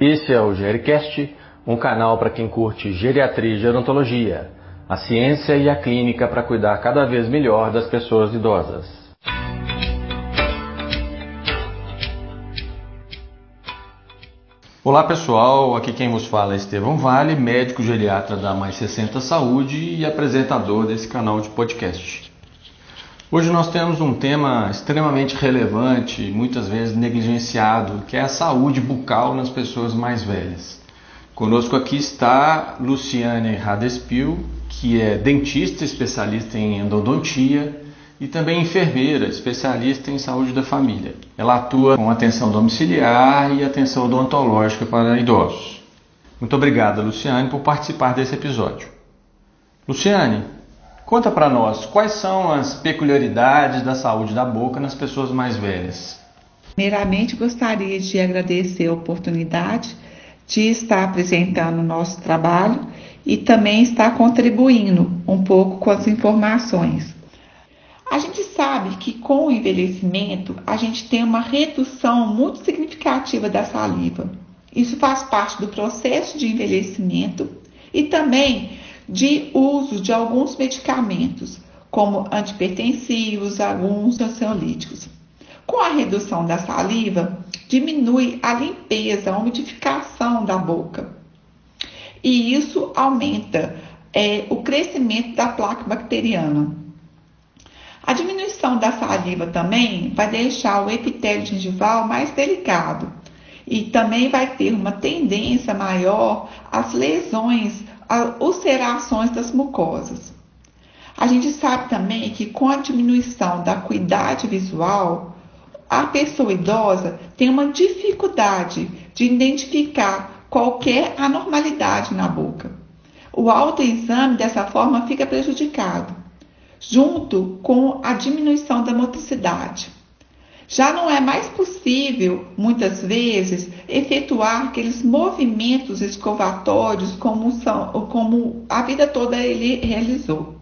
Esse é o Gericast, um canal para quem curte geriatria e gerontologia, a ciência e a clínica para cuidar cada vez melhor das pessoas idosas. Olá pessoal, aqui quem vos fala é Estevão Vale, médico geriatra da Mais 60 Saúde e apresentador desse canal de podcast. Hoje nós temos um tema extremamente relevante, muitas vezes negligenciado, que é a saúde bucal nas pessoas mais velhas. Conosco aqui está Luciane Radespil, que é dentista especialista em endodontia e também enfermeira especialista em saúde da família. Ela atua com atenção domiciliar e atenção odontológica para idosos. Muito obrigada, Luciane, por participar desse episódio. Luciane, Conta para nós quais são as peculiaridades da saúde da boca nas pessoas mais velhas. Primeiramente, gostaria de agradecer a oportunidade de estar apresentando o nosso trabalho e também estar contribuindo um pouco com as informações. A gente sabe que com o envelhecimento a gente tem uma redução muito significativa da saliva. Isso faz parte do processo de envelhecimento e também de uso de alguns medicamentos, como antipertensivos, alguns ansiolíticos. Com a redução da saliva, diminui a limpeza, a umidificação da boca. E isso aumenta é, o crescimento da placa bacteriana. A diminuição da saliva também vai deixar o epitélio gengival mais delicado e também vai ter uma tendência maior às lesões ulcerações das mucosas. A gente sabe também que com a diminuição da acuidade visual, a pessoa idosa tem uma dificuldade de identificar qualquer anormalidade na boca. O autoexame dessa forma fica prejudicado, junto com a diminuição da motricidade. Já não é mais possível, muitas vezes, efetuar aqueles movimentos escovatórios como, são, como a vida toda ele realizou.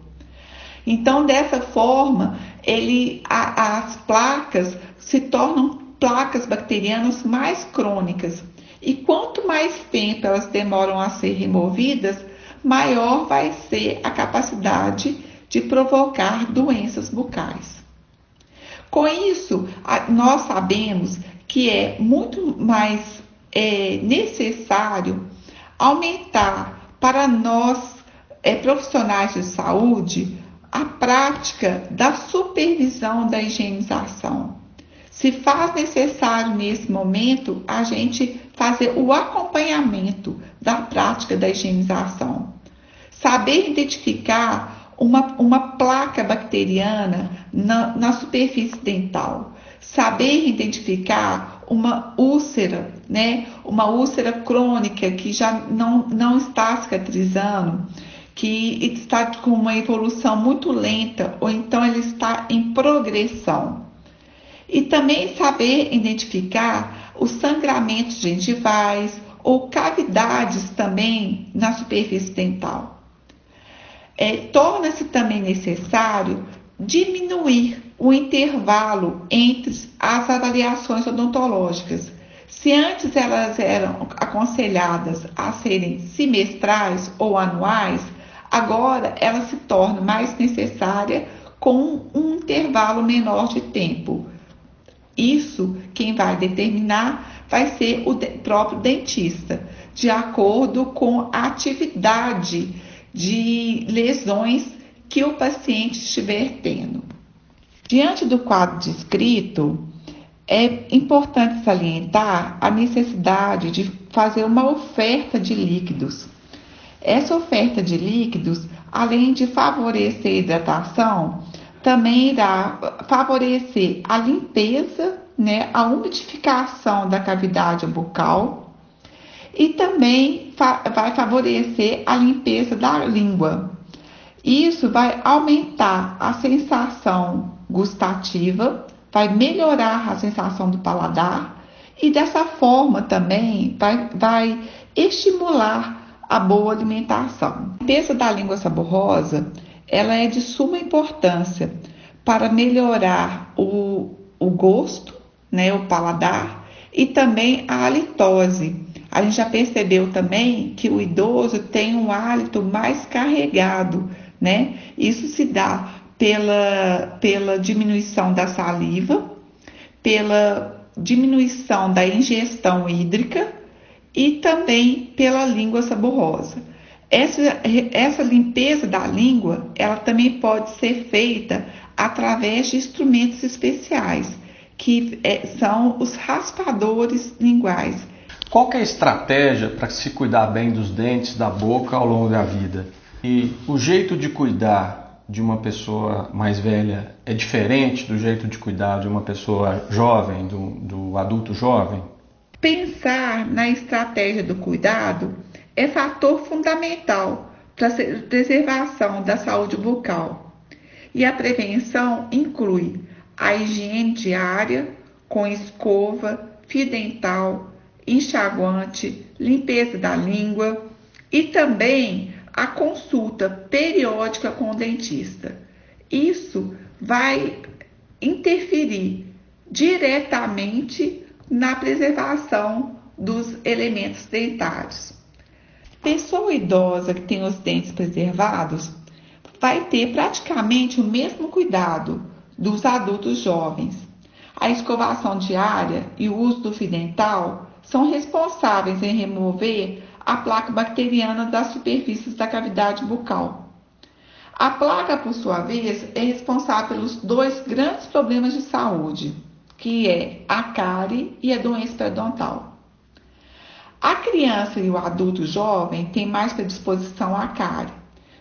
Então, dessa forma, ele, a, as placas se tornam placas bacterianas mais crônicas. E quanto mais tempo elas demoram a ser removidas, maior vai ser a capacidade de provocar doenças bucais. Com isso, nós sabemos que é muito mais é, necessário aumentar para nós, é, profissionais de saúde, a prática da supervisão da higienização. Se faz necessário nesse momento a gente fazer o acompanhamento da prática da higienização. Saber identificar uma, uma placa bacteriana na, na superfície dental. Saber identificar uma úlcera, né? Uma úlcera crônica que já não, não está cicatrizando, que está com uma evolução muito lenta, ou então ele está em progressão. E também saber identificar os sangramentos gengivais ou cavidades também na superfície dental é, torna-se também necessário diminuir o intervalo entre as avaliações odontológicas. Se antes elas eram aconselhadas a serem semestrais ou anuais, agora ela se torna mais necessária com um intervalo menor de tempo. Isso quem vai determinar vai ser o próprio dentista, de acordo com a atividade de lesões que o paciente estiver tendo. Diante do quadro descrito, é importante salientar a necessidade de fazer uma oferta de líquidos. Essa oferta de líquidos, além de favorecer a hidratação, também irá favorecer a limpeza, né, a umidificação da cavidade bucal e também fa vai favorecer a limpeza da língua. Isso vai aumentar a sensação gustativa, vai melhorar a sensação do paladar e dessa forma também vai, vai estimular a boa alimentação. A limpeza da língua saborosa ela é de suma importância para melhorar o, o gosto, né, o paladar e também a halitose, A gente já percebeu também que o idoso tem um hálito mais carregado, né? Isso se dá pela, pela diminuição da saliva, pela diminuição da ingestão hídrica e também pela língua saborrosa. Essa, essa limpeza da língua, ela também pode ser feita através de instrumentos especiais, que é, são os raspadores linguais. Qual é a estratégia para se cuidar bem dos dentes da boca ao longo da vida? E o jeito de cuidar de uma pessoa mais velha é diferente do jeito de cuidar de uma pessoa jovem, do, do adulto jovem? Pensar na estratégia do cuidado é fator fundamental para a preservação da saúde bucal. E a prevenção inclui a higiene diária com escova, fio dental, enxaguante, limpeza da língua e também a consulta periódica com o dentista. Isso vai interferir diretamente na preservação dos elementos dentários. Pessoa idosa que tem os dentes preservados vai ter praticamente o mesmo cuidado dos adultos jovens. A escovação diária e o uso do fio dental são responsáveis em remover a placa bacteriana das superfícies da cavidade bucal. A placa, por sua vez, é responsável pelos dois grandes problemas de saúde, que é a cárie e a doença periodontal. A criança e o adulto jovem têm mais predisposição à cárie.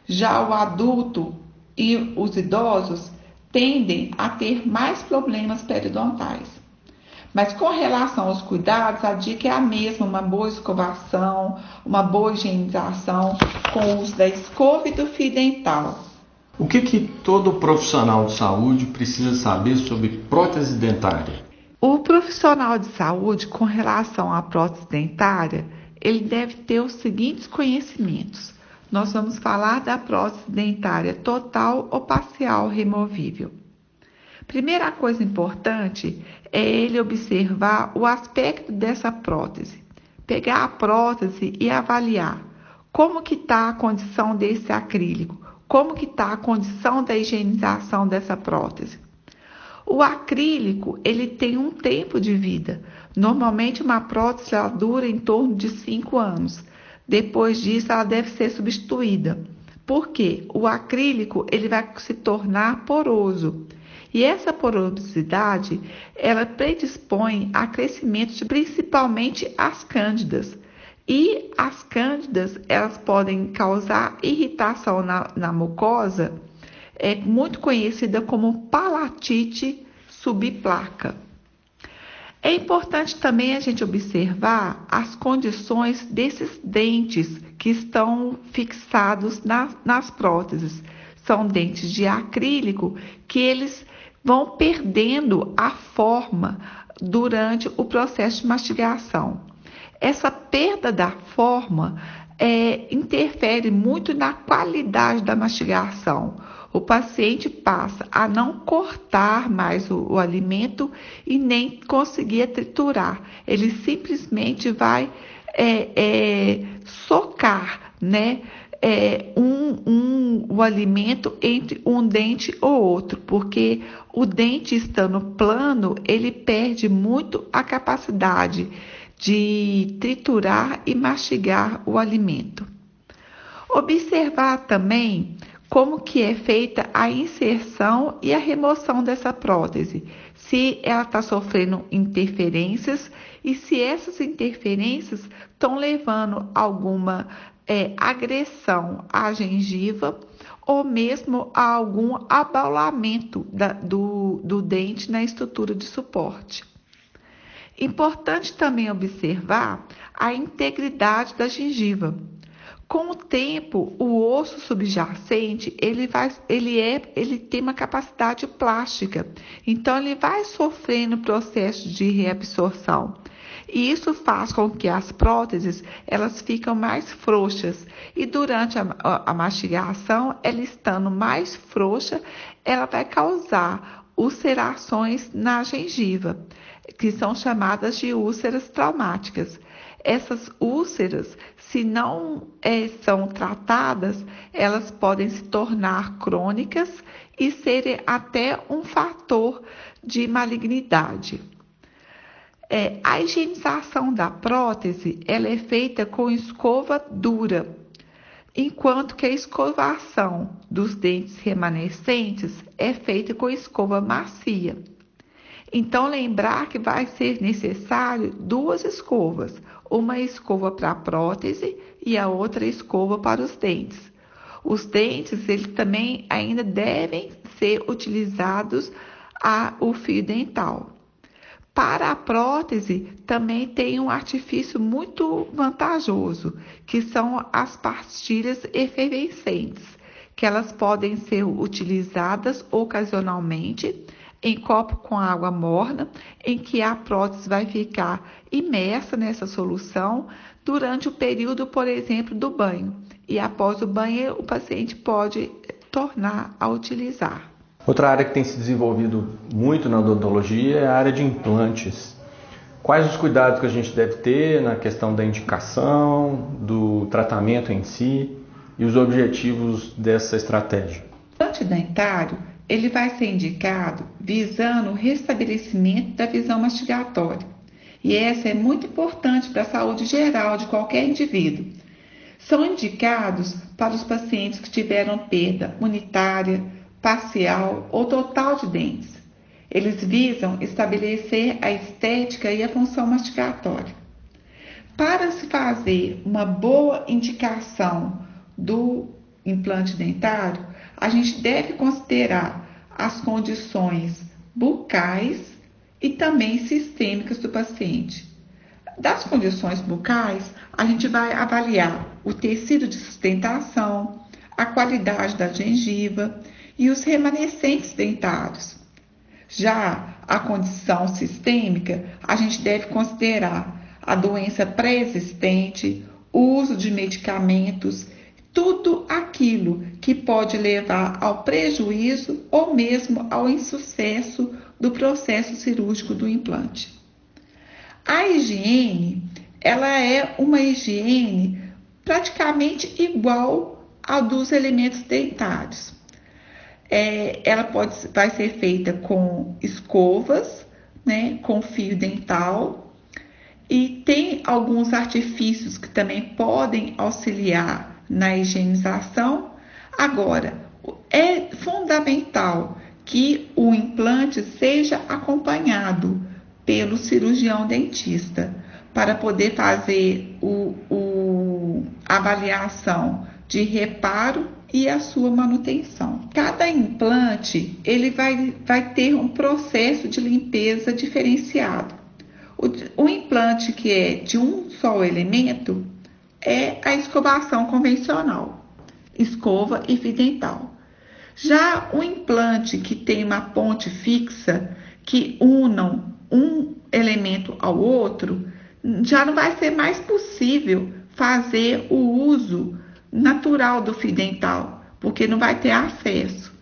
Já o adulto e os idosos tendem a ter mais problemas periodontais. Mas com relação aos cuidados, a dica é a mesma: uma boa escovação, uma boa higienização com o uso da escova e do fio dental. O que, que todo profissional de saúde precisa saber sobre prótese dentária? O profissional de saúde, com relação à prótese dentária, ele deve ter os seguintes conhecimentos. Nós vamos falar da prótese dentária total ou parcial removível. Primeira coisa importante é ele observar o aspecto dessa prótese. Pegar a prótese e avaliar como que está a condição desse acrílico, como que está a condição da higienização dessa prótese. O acrílico, ele tem um tempo de vida. Normalmente uma prótese dura em torno de 5 anos. Depois disso ela deve ser substituída. Porque o acrílico, ele vai se tornar poroso. E essa porosidade, ela predispõe a crescimento de principalmente as cândidas. E as cândidas, elas podem causar irritação na, na mucosa, é muito conhecida como palatite subplaca. É importante também a gente observar as condições desses dentes que estão fixados nas, nas próteses. São dentes de acrílico que eles vão perdendo a forma durante o processo de mastigação. Essa perda da forma é, interfere muito na qualidade da mastigação o paciente passa a não cortar mais o, o alimento e nem conseguir triturar. Ele simplesmente vai é, é, socar, né? É, um, um, o alimento entre um dente ou outro, porque o dente estando plano, ele perde muito a capacidade de triturar e mastigar o alimento. Observar também como que é feita a inserção e a remoção dessa prótese, se ela está sofrendo interferências e se essas interferências estão levando alguma é, agressão à gengiva ou mesmo a algum abaulamento da, do, do dente na estrutura de suporte. Importante também observar a integridade da gengiva. Com o tempo, o osso subjacente ele vai, ele é, ele tem uma capacidade plástica, então ele vai sofrendo processo de reabsorção. E isso faz com que as próteses elas ficam mais frouxas e durante a, a, a mastigação, ela estando mais frouxa, ela vai causar ulcerações na gengiva, que são chamadas de úlceras traumáticas. Essas úlceras, se não é, são tratadas, elas podem se tornar crônicas e serem até um fator de malignidade. É, a higienização da prótese ela é feita com escova dura, enquanto que a escovação dos dentes remanescentes é feita com escova macia. Então, lembrar que vai ser necessário duas escovas, uma escova para a prótese e a outra escova para os dentes. Os dentes, eles também ainda devem ser utilizados a, o fio dental. Para a prótese, também tem um artifício muito vantajoso, que são as pastilhas efervescentes, que elas podem ser utilizadas ocasionalmente em copo com água morna, em que a prótese vai ficar imersa nessa solução durante o período, por exemplo, do banho. E após o banho, o paciente pode tornar a utilizar. Outra área que tem se desenvolvido muito na odontologia é a área de implantes. Quais os cuidados que a gente deve ter na questão da indicação, do tratamento em si e os objetivos dessa estratégia? O implante dentário ele vai ser indicado visando o restabelecimento da visão mastigatória. E essa é muito importante para a saúde geral de qualquer indivíduo. São indicados para os pacientes que tiveram perda unitária, parcial ou total de dentes. Eles visam estabelecer a estética e a função mastigatória. Para se fazer uma boa indicação do implante dentário, a gente deve considerar as condições bucais e também sistêmicas do paciente. Das condições bucais, a gente vai avaliar o tecido de sustentação, a qualidade da gengiva e os remanescentes dentários. Já a condição sistêmica, a gente deve considerar a doença pré-existente, o uso de medicamentos, tudo aquilo que pode levar ao prejuízo ou mesmo ao insucesso do processo cirúrgico do implante. A higiene, ela é uma higiene praticamente igual à dos elementos dentários é, ela pode, vai ser feita com escovas, né, com fio dental, e tem alguns artifícios que também podem auxiliar na higienização. Agora, é fundamental que o implante seja acompanhado pelo cirurgião dentista para poder fazer o, o avaliação de reparo e a sua manutenção. Cada implante ele vai, vai ter um processo de limpeza diferenciado. O, o implante que é de um só elemento é a escovação convencional, escova e fio dental. Já o implante que tem uma ponte fixa que unam um elemento ao outro, já não vai ser mais possível fazer o uso natural do fio dental, porque não vai ter acesso.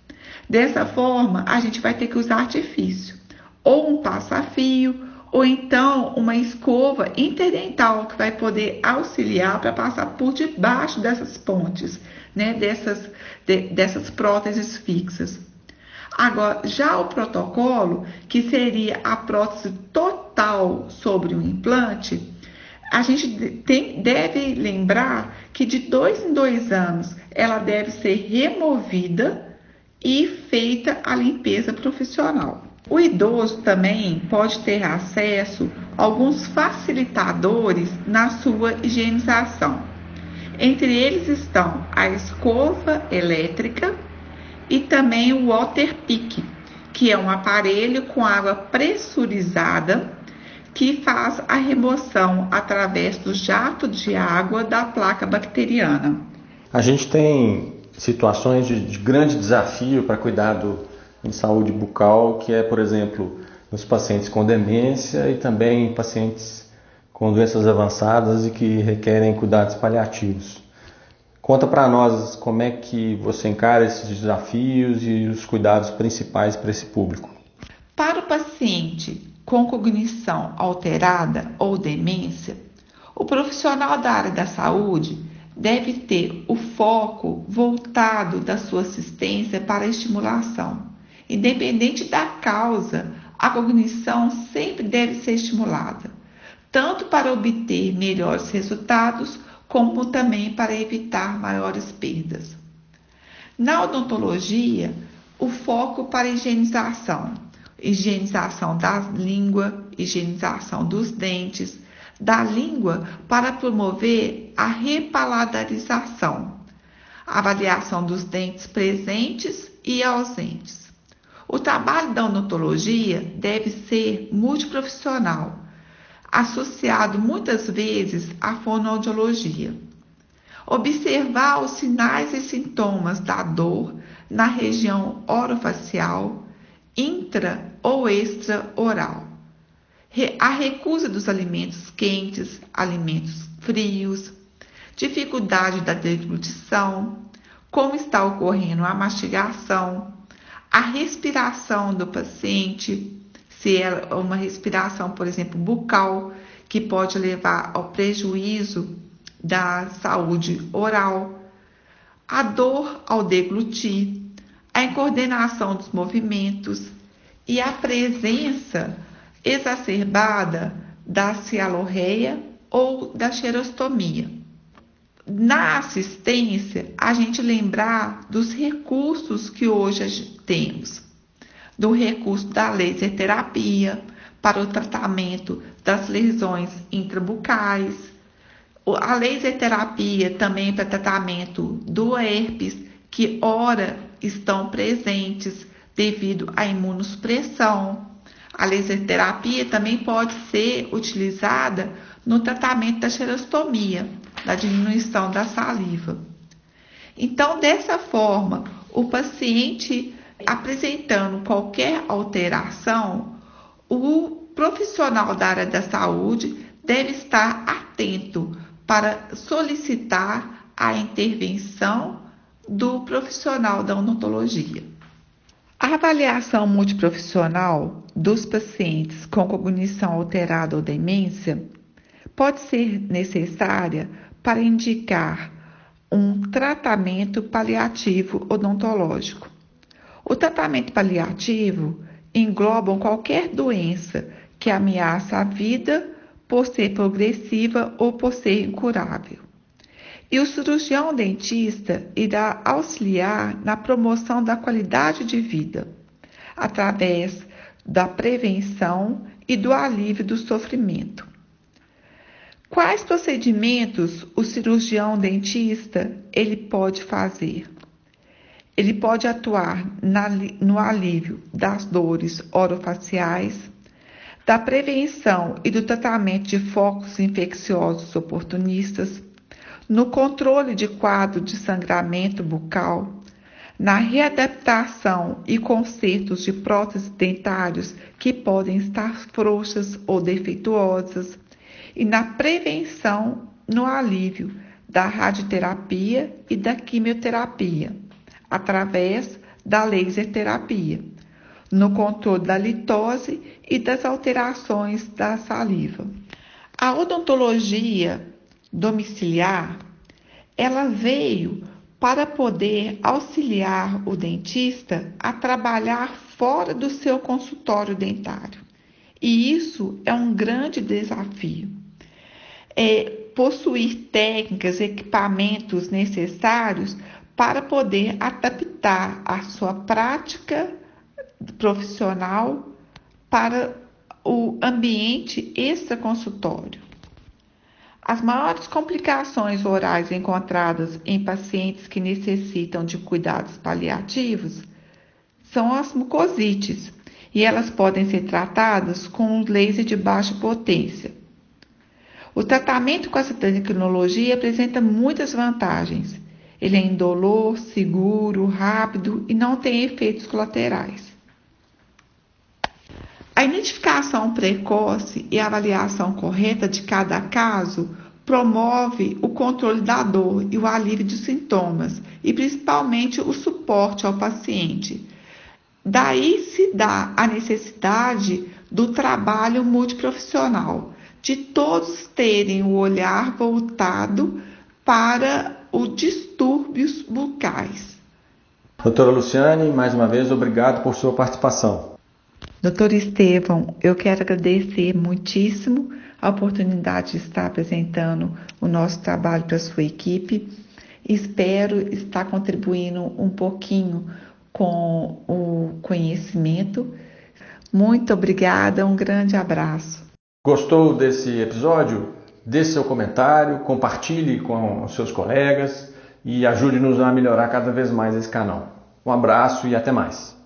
Dessa forma, a gente vai ter que usar artifício, ou um passa-fio, ou então uma escova interdental que vai poder auxiliar para passar por debaixo dessas pontes, né, dessas, de, dessas próteses fixas. Agora, já o protocolo, que seria a prótese total sobre o implante, a gente tem, deve lembrar que de dois em dois anos ela deve ser removida e feita a limpeza profissional. O idoso também pode ter acesso a alguns facilitadores na sua higienização. Entre eles estão a escova elétrica e também o water pick, que é um aparelho com água pressurizada que faz a remoção através do jato de água da placa bacteriana. A gente tem situações de, de grande desafio para cuidado em saúde bucal, que é, por exemplo, nos pacientes com demência e também em pacientes com doenças avançadas e que requerem cuidados paliativos. Conta para nós como é que você encara esses desafios e os cuidados principais para esse público. Para o paciente com cognição alterada ou demência, O profissional da área da saúde deve ter o foco voltado da sua assistência para a estimulação. Independente da causa, a cognição sempre deve ser estimulada, tanto para obter melhores resultados, como também para evitar maiores perdas. Na odontologia, o foco para higienização, higienização da língua, higienização dos dentes, da língua para promover a repaladarização, avaliação dos dentes presentes e ausentes. O trabalho da odontologia deve ser multiprofissional, associado muitas vezes à fonoaudiologia. Observar os sinais e sintomas da dor na região orofacial, intra ou extra-oral a recusa dos alimentos quentes, alimentos frios, dificuldade da deglutição, como está ocorrendo a mastigação, a respiração do paciente, se é uma respiração, por exemplo, bucal, que pode levar ao prejuízo da saúde oral, a dor ao deglutir, a incoordenação dos movimentos e a presença exacerbada da cialorreia ou da xerostomia. Na assistência, a gente lembrar dos recursos que hoje temos, do recurso da laser terapia para o tratamento das lesões intrabucais, a laser terapia também para tratamento do herpes, que ora estão presentes devido à imunossupressão, a laser terapia também pode ser utilizada no tratamento da xerostomia, da diminuição da saliva. Então, dessa forma, o paciente apresentando qualquer alteração, o profissional da área da saúde deve estar atento para solicitar a intervenção do profissional da odontologia. A avaliação multiprofissional dos pacientes com cognição alterada ou demência pode ser necessária para indicar um tratamento paliativo odontológico. O tratamento paliativo engloba qualquer doença que ameaça a vida por ser progressiva ou por ser incurável. E o cirurgião dentista irá auxiliar na promoção da qualidade de vida, através da prevenção e do alívio do sofrimento. Quais procedimentos o cirurgião dentista ele pode fazer? Ele pode atuar na, no alívio das dores orofaciais, da prevenção e do tratamento de focos infecciosos oportunistas, no controle de quadro de sangramento bucal, na readaptação e consertos de próteses dentários que podem estar frouxas ou defeituosas, e na prevenção no alívio da radioterapia e da quimioterapia, através da laser terapia, no controle da litose e das alterações da saliva. A odontologia domiciliar, ela veio para poder auxiliar o dentista a trabalhar fora do seu consultório dentário. E isso é um grande desafio. É possuir técnicas, equipamentos necessários para poder adaptar a sua prática profissional para o ambiente extraconsultório. As maiores complicações orais encontradas em pacientes que necessitam de cuidados paliativos são as mucosites, e elas podem ser tratadas com um laser de baixa potência. O tratamento com essa tecnologia apresenta muitas vantagens. Ele é indolor, seguro, rápido e não tem efeitos colaterais. A identificação precoce e avaliação correta de cada caso promove o controle da dor e o alívio dos sintomas e principalmente o suporte ao paciente. Daí se dá a necessidade do trabalho multiprofissional, de todos terem o olhar voltado para os distúrbios bucais. Doutora Luciane, mais uma vez, obrigado por sua participação. Doutor Estevão, eu quero agradecer muitíssimo a oportunidade de estar apresentando o nosso trabalho para a sua equipe. Espero estar contribuindo um pouquinho com o conhecimento. Muito obrigada, um grande abraço. Gostou desse episódio? Dê seu comentário, compartilhe com seus colegas e ajude-nos a melhorar cada vez mais esse canal. Um abraço e até mais.